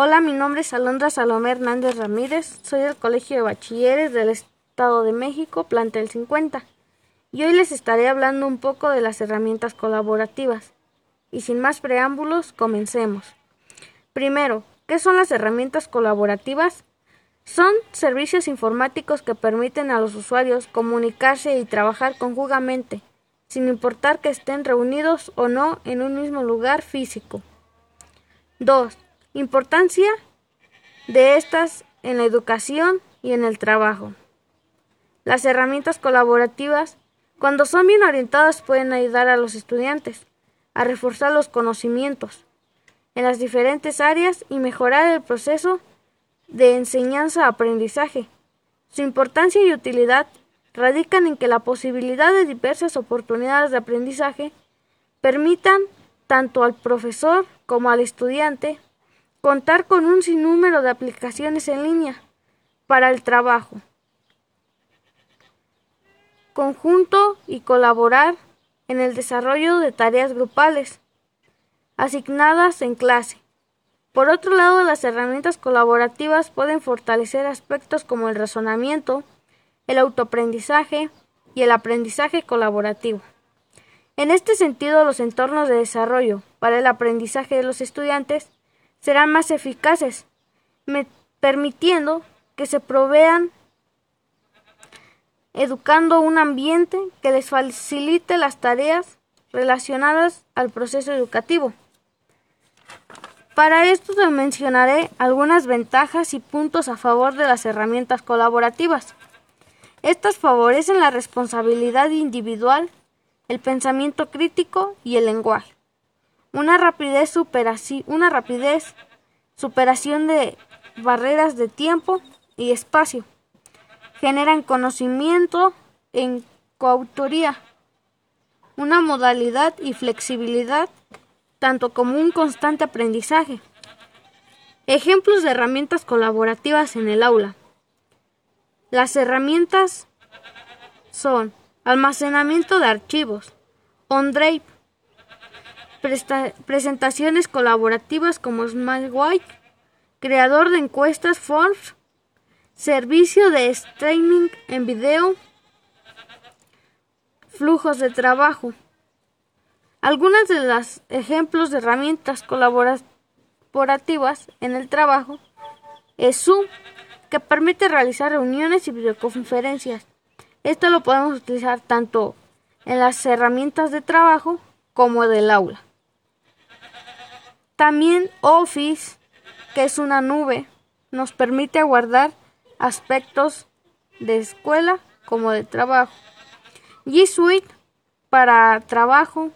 Hola, mi nombre es Alondra Salomé Hernández Ramírez, soy del Colegio de Bachilleres del Estado de México, plantel 50, y hoy les estaré hablando un poco de las herramientas colaborativas. Y sin más preámbulos, comencemos. Primero, ¿qué son las herramientas colaborativas? Son servicios informáticos que permiten a los usuarios comunicarse y trabajar conjuntamente, sin importar que estén reunidos o no en un mismo lugar físico. 2. Importancia de estas en la educación y en el trabajo. Las herramientas colaborativas, cuando son bien orientadas, pueden ayudar a los estudiantes a reforzar los conocimientos en las diferentes áreas y mejorar el proceso de enseñanza-aprendizaje. Su importancia y utilidad radican en que la posibilidad de diversas oportunidades de aprendizaje permitan tanto al profesor como al estudiante Contar con un sinnúmero de aplicaciones en línea para el trabajo. Conjunto y colaborar en el desarrollo de tareas grupales asignadas en clase. Por otro lado, las herramientas colaborativas pueden fortalecer aspectos como el razonamiento, el autoaprendizaje y el aprendizaje colaborativo. En este sentido, los entornos de desarrollo para el aprendizaje de los estudiantes serán más eficaces, permitiendo que se provean educando un ambiente que les facilite las tareas relacionadas al proceso educativo. Para esto mencionaré algunas ventajas y puntos a favor de las herramientas colaborativas. Estas favorecen la responsabilidad individual, el pensamiento crítico y el lenguaje una rapidez, superación, una rapidez, superación de barreras de tiempo y espacio. Generan conocimiento en coautoría, una modalidad y flexibilidad, tanto como un constante aprendizaje. Ejemplos de herramientas colaborativas en el aula. Las herramientas son almacenamiento de archivos, OnDrive, presentaciones colaborativas como SmartWhite, creador de encuestas Forbes, servicio de streaming en video, flujos de trabajo. Algunos de los ejemplos de herramientas colaborativas en el trabajo es Zoom, que permite realizar reuniones y videoconferencias. Esto lo podemos utilizar tanto en las herramientas de trabajo como del aula. También Office, que es una nube, nos permite guardar aspectos de escuela como de trabajo. G Suite para trabajo,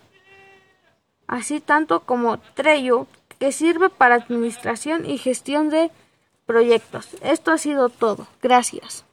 así tanto como Trello, que sirve para administración y gestión de proyectos. Esto ha sido todo. Gracias.